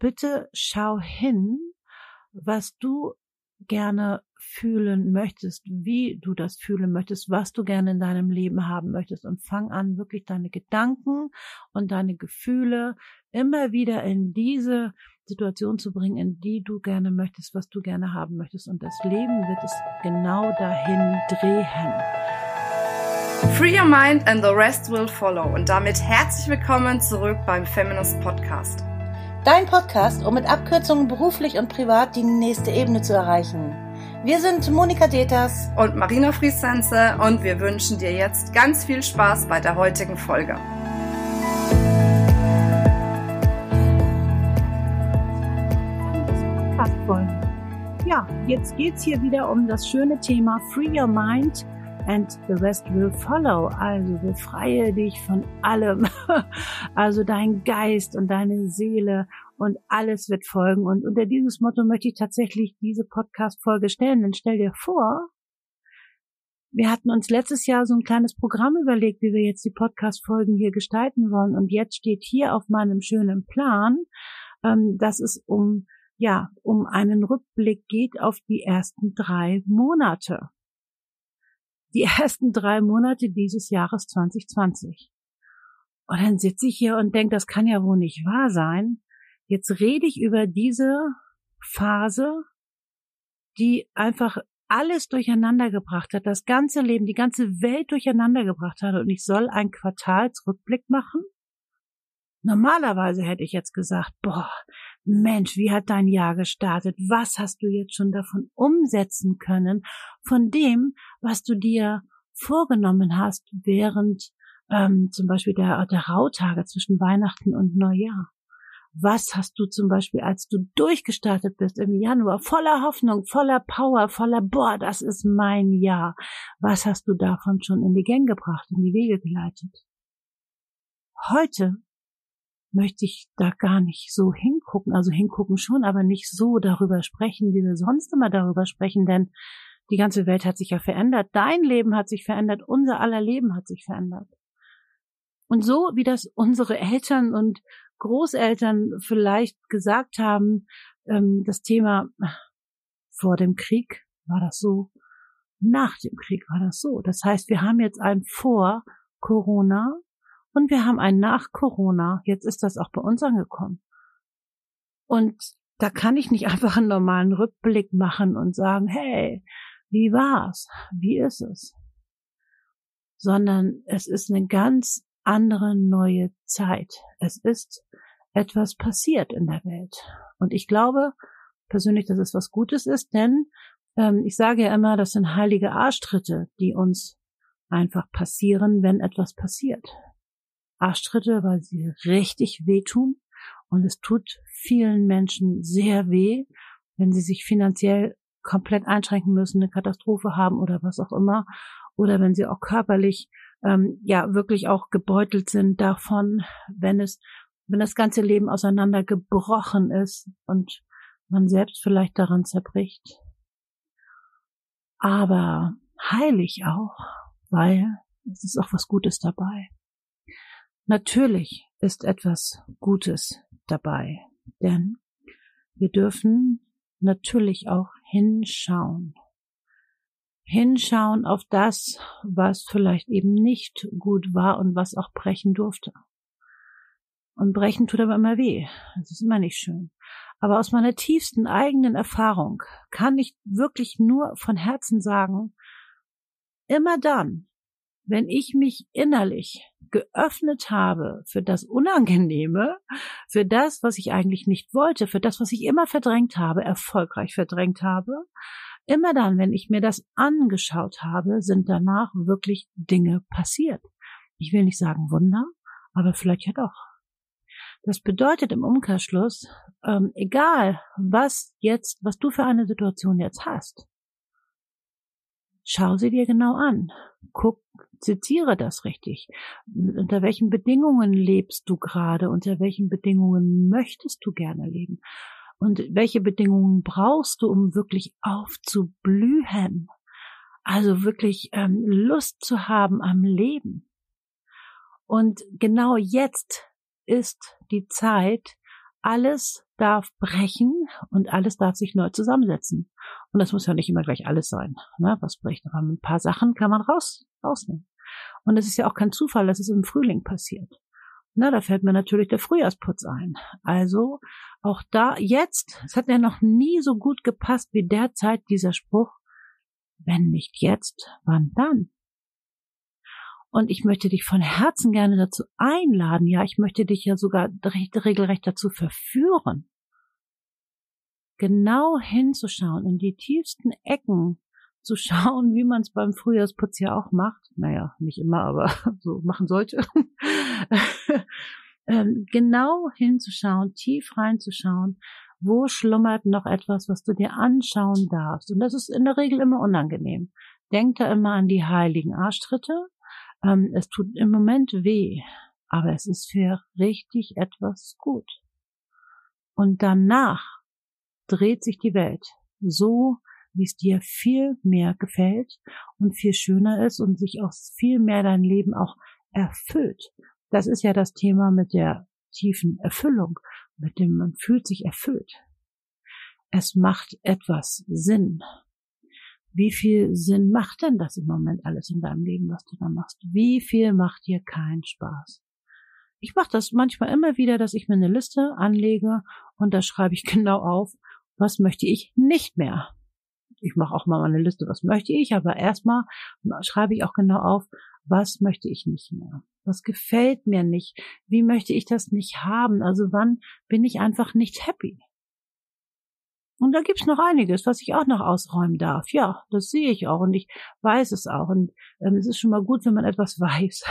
bitte schau hin, was du gerne fühlen möchtest, wie du das fühlen möchtest, was du gerne in deinem Leben haben möchtest und fang an, wirklich deine Gedanken und deine Gefühle immer wieder in diese Situation zu bringen, in die du gerne möchtest, was du gerne haben möchtest. Und das Leben wird es genau dahin drehen. Free your mind and the rest will follow. Und damit herzlich willkommen zurück beim Feminist Podcast. Dein Podcast, um mit Abkürzungen beruflich und privat die nächste Ebene zu erreichen. Wir sind Monika Deters und Marina Friesense und wir wünschen dir jetzt ganz viel Spaß bei der heutigen Folge. Ja, jetzt geht's hier wieder um das schöne Thema Free Your Mind and the rest will follow. Also befreie dich von allem. Also dein Geist und deine Seele und alles wird folgen. Und unter dieses Motto möchte ich tatsächlich diese Podcast-Folge stellen. Denn stell dir vor, wir hatten uns letztes Jahr so ein kleines Programm überlegt, wie wir jetzt die Podcast-Folgen hier gestalten wollen. Und jetzt steht hier auf meinem schönen Plan, ähm, dass es um, ja, um einen Rückblick geht auf die ersten drei Monate die ersten drei Monate dieses Jahres 2020. Und dann sitze ich hier und denke, das kann ja wohl nicht wahr sein. Jetzt rede ich über diese Phase, die einfach alles durcheinander gebracht hat, das ganze Leben, die ganze Welt durcheinander gebracht hat. Und ich soll einen Quartalsrückblick machen? Normalerweise hätte ich jetzt gesagt, boah, Mensch, wie hat dein Jahr gestartet? Was hast du jetzt schon davon umsetzen können? Von dem, was du dir vorgenommen hast während ähm, zum Beispiel der, der Rautage zwischen Weihnachten und Neujahr. Was hast du zum Beispiel, als du durchgestartet bist im Januar, voller Hoffnung, voller Power, voller, boah, das ist mein Jahr. Was hast du davon schon in die Gänge gebracht, in die Wege geleitet? Heute möchte ich da gar nicht so hingucken, also hingucken schon, aber nicht so darüber sprechen, wie wir sonst immer darüber sprechen, denn die ganze Welt hat sich ja verändert, dein Leben hat sich verändert, unser aller Leben hat sich verändert. Und so wie das unsere Eltern und Großeltern vielleicht gesagt haben, ähm, das Thema vor dem Krieg war das so, nach dem Krieg war das so. Das heißt, wir haben jetzt ein vor Corona und wir haben ein nach Corona. Jetzt ist das auch bei uns angekommen. Und da kann ich nicht einfach einen normalen Rückblick machen und sagen, hey, wie war's? Wie ist es? Sondern es ist eine ganz andere neue Zeit. Es ist etwas passiert in der Welt. Und ich glaube persönlich, dass es was Gutes ist, denn ähm, ich sage ja immer, das sind heilige Arschtritte, die uns einfach passieren, wenn etwas passiert. Arschtritte, weil sie richtig wehtun. Und es tut vielen Menschen sehr weh, wenn sie sich finanziell komplett einschränken müssen, eine Katastrophe haben oder was auch immer. Oder wenn sie auch körperlich ähm, ja wirklich auch gebeutelt sind davon, wenn es, wenn das ganze Leben auseinandergebrochen ist und man selbst vielleicht daran zerbricht. Aber heilig auch, weil es ist auch was Gutes dabei. Natürlich ist etwas Gutes dabei, denn wir dürfen natürlich auch hinschauen. Hinschauen auf das, was vielleicht eben nicht gut war und was auch brechen durfte. Und brechen tut aber immer weh. Das ist immer nicht schön. Aber aus meiner tiefsten eigenen Erfahrung kann ich wirklich nur von Herzen sagen, immer dann, wenn ich mich innerlich geöffnet habe für das Unangenehme, für das, was ich eigentlich nicht wollte, für das, was ich immer verdrängt habe, erfolgreich verdrängt habe, immer dann, wenn ich mir das angeschaut habe, sind danach wirklich Dinge passiert. Ich will nicht sagen Wunder, aber vielleicht ja doch. Das bedeutet im Umkehrschluss, ähm, egal was jetzt, was du für eine Situation jetzt hast, schau sie dir genau an. Guck, zitiere das richtig. Unter welchen Bedingungen lebst du gerade? Unter welchen Bedingungen möchtest du gerne leben? Und welche Bedingungen brauchst du, um wirklich aufzublühen? Also wirklich ähm, Lust zu haben am Leben. Und genau jetzt ist die Zeit, alles darf brechen und alles darf sich neu zusammensetzen. Und das muss ja nicht immer gleich alles sein, ne, was bricht. Aber ein paar Sachen kann man raus, rausnehmen. Und es ist ja auch kein Zufall, dass es im Frühling passiert. Na, da fällt mir natürlich der Frühjahrsputz ein. Also auch da jetzt, es hat ja noch nie so gut gepasst wie derzeit dieser Spruch, wenn nicht jetzt, wann dann? Und ich möchte dich von Herzen gerne dazu einladen. Ja, ich möchte dich ja sogar regelrecht dazu verführen, genau hinzuschauen, in die tiefsten Ecken zu schauen, wie man es beim Frühjahrsputz ja auch macht. Naja, nicht immer, aber so machen sollte. Ähm, genau hinzuschauen, tief reinzuschauen, wo schlummert noch etwas, was du dir anschauen darfst. Und das ist in der Regel immer unangenehm. Denk da immer an die heiligen Arschtritte, ähm, es tut im Moment weh, aber es ist für richtig etwas gut. Und danach dreht sich die Welt so, wie es dir viel mehr gefällt und viel schöner ist und sich auch viel mehr dein Leben auch erfüllt. Das ist ja das Thema mit der tiefen Erfüllung, mit dem man fühlt sich erfüllt. Es macht etwas Sinn. Wie viel Sinn macht denn das im Moment alles in deinem Leben, was du da machst? Wie viel macht dir keinen Spaß? Ich mache das manchmal immer wieder, dass ich mir eine Liste anlege und da schreibe ich genau auf, was möchte ich nicht mehr. Ich mache auch mal eine Liste, was möchte ich, aber erstmal schreibe ich auch genau auf, was möchte ich nicht mehr. Was gefällt mir nicht? Wie möchte ich das nicht haben? Also wann bin ich einfach nicht happy? Und da gibt's noch einiges, was ich auch noch ausräumen darf. Ja, das sehe ich auch und ich weiß es auch. Und ähm, es ist schon mal gut, wenn man etwas weiß,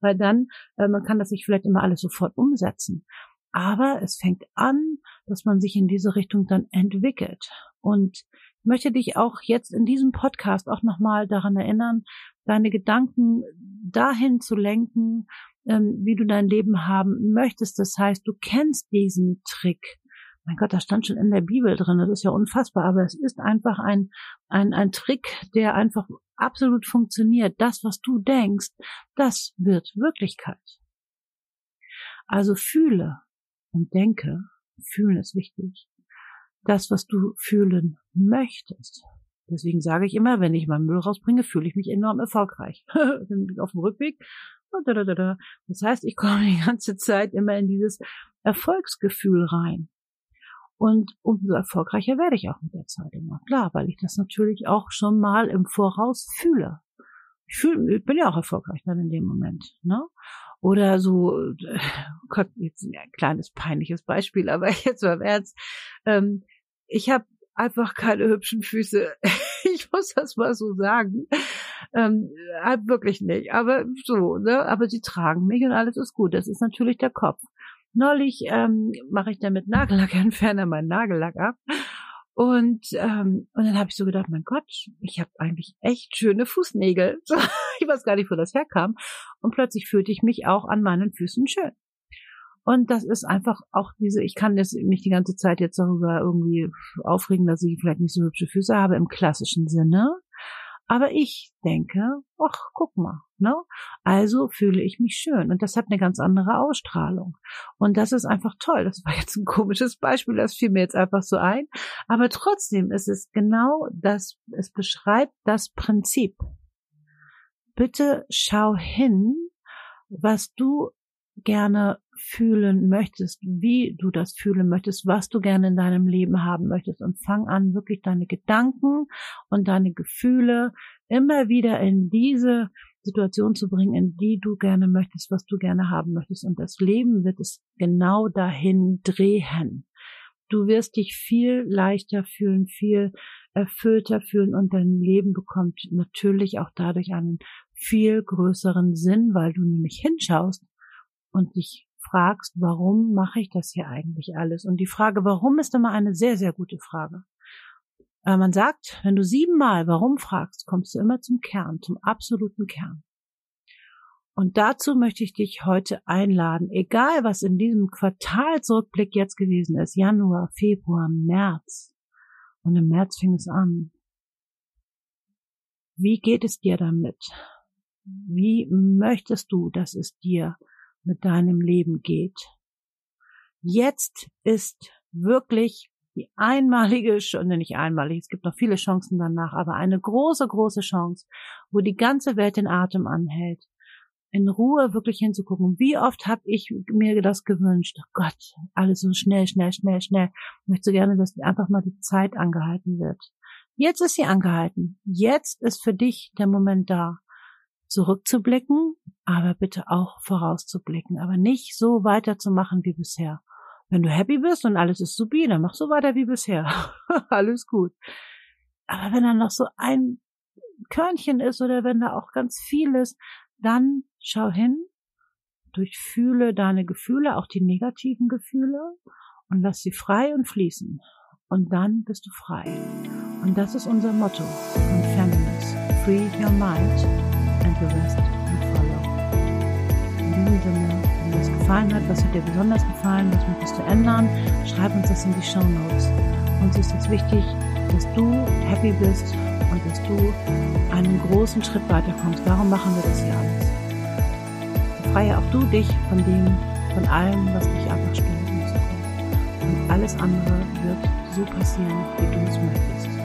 weil dann äh, man kann das nicht vielleicht immer alles sofort umsetzen. Aber es fängt an, dass man sich in diese Richtung dann entwickelt. Und ich möchte dich auch jetzt in diesem Podcast auch nochmal daran erinnern, deine Gedanken dahin zu lenken, ähm, wie du dein Leben haben möchtest. Das heißt, du kennst diesen Trick mein Gott, das stand schon in der Bibel drin, das ist ja unfassbar, aber es ist einfach ein, ein, ein Trick, der einfach absolut funktioniert. Das, was du denkst, das wird Wirklichkeit. Also fühle und denke, fühlen ist wichtig, das, was du fühlen möchtest. Deswegen sage ich immer, wenn ich meinen Müll rausbringe, fühle ich mich enorm erfolgreich. Dann bin ich auf dem Rückweg. Das heißt, ich komme die ganze Zeit immer in dieses Erfolgsgefühl rein. Und umso erfolgreicher werde ich auch mit der Zeit immer. Klar, weil ich das natürlich auch schon mal im Voraus fühle. Ich, fühle, ich bin ja auch erfolgreich dann in dem Moment. Ne? Oder so, äh, Gott, jetzt ein kleines peinliches Beispiel, aber jetzt mal im Ernst. Ähm, ich habe einfach keine hübschen Füße. ich muss das mal so sagen. Ähm, wirklich nicht. Aber so, ne? Aber sie tragen mich und alles ist gut. Das ist natürlich der Kopf. Neulich ähm, mache ich dann mit Nagellackentferner meinen Nagellack ab. Und, ähm, und dann habe ich so gedacht, mein Gott, ich habe eigentlich echt schöne Fußnägel. ich weiß gar nicht, wo das herkam. Und plötzlich fühlte ich mich auch an meinen Füßen schön. Und das ist einfach auch diese, ich kann das nicht die ganze Zeit jetzt darüber irgendwie aufregen, dass ich vielleicht nicht so hübsche Füße habe im klassischen Sinne. Aber ich denke, ach, guck mal, ne? Also fühle ich mich schön. Und das hat eine ganz andere Ausstrahlung. Und das ist einfach toll. Das war jetzt ein komisches Beispiel, das fiel mir jetzt einfach so ein. Aber trotzdem ist es genau das, es beschreibt das Prinzip. Bitte schau hin, was du gerne fühlen möchtest, wie du das fühlen möchtest, was du gerne in deinem Leben haben möchtest und fang an, wirklich deine Gedanken und deine Gefühle immer wieder in diese Situation zu bringen, in die du gerne möchtest, was du gerne haben möchtest. Und das Leben wird es genau dahin drehen. Du wirst dich viel leichter fühlen, viel erfüllter fühlen und dein Leben bekommt natürlich auch dadurch einen viel größeren Sinn, weil du nämlich hinschaust und dich fragst, warum mache ich das hier eigentlich alles? Und die Frage, warum, ist immer eine sehr, sehr gute Frage. Äh, man sagt, wenn du siebenmal warum fragst, kommst du immer zum Kern, zum absoluten Kern. Und dazu möchte ich dich heute einladen, egal was in diesem Quartalsrückblick jetzt gewesen ist, Januar, Februar, März. Und im März fing es an. Wie geht es dir damit? Wie möchtest du, dass es dir mit deinem Leben geht. Jetzt ist wirklich die einmalige, schon nicht einmalig, es gibt noch viele Chancen danach, aber eine große, große Chance, wo die ganze Welt den Atem anhält, in Ruhe wirklich hinzugucken. Wie oft habe ich mir das gewünscht? Oh Gott, alles so schnell, schnell, schnell, schnell. Ich möchte so gerne, dass einfach mal die Zeit angehalten wird. Jetzt ist sie angehalten. Jetzt ist für dich der Moment da, zurückzublicken, aber bitte auch vorauszublicken, aber nicht so weiterzumachen wie bisher. Wenn du happy bist und alles ist supi, dann mach so weiter wie bisher. alles gut. Aber wenn da noch so ein Körnchen ist oder wenn da auch ganz viel ist, dann schau hin, durchfühle deine Gefühle, auch die negativen Gefühle und lass sie frei und fließen. Und dann bist du frei. Und das ist unser Motto von Feminist. Free your mind the rest will follow. In diesem Sinne, wenn dir das gefallen hat, was hat dir besonders gefallen, was möchtest du ändern, schreib uns das in die Show Notes. Uns ist es wichtig, dass du happy bist und dass du einen großen Schritt weiterkommst. Darum machen wir das hier alles. Befreie auch du dich von dem, von allem, was dich einfach stört. Und alles andere wird so passieren, wie du es möchtest.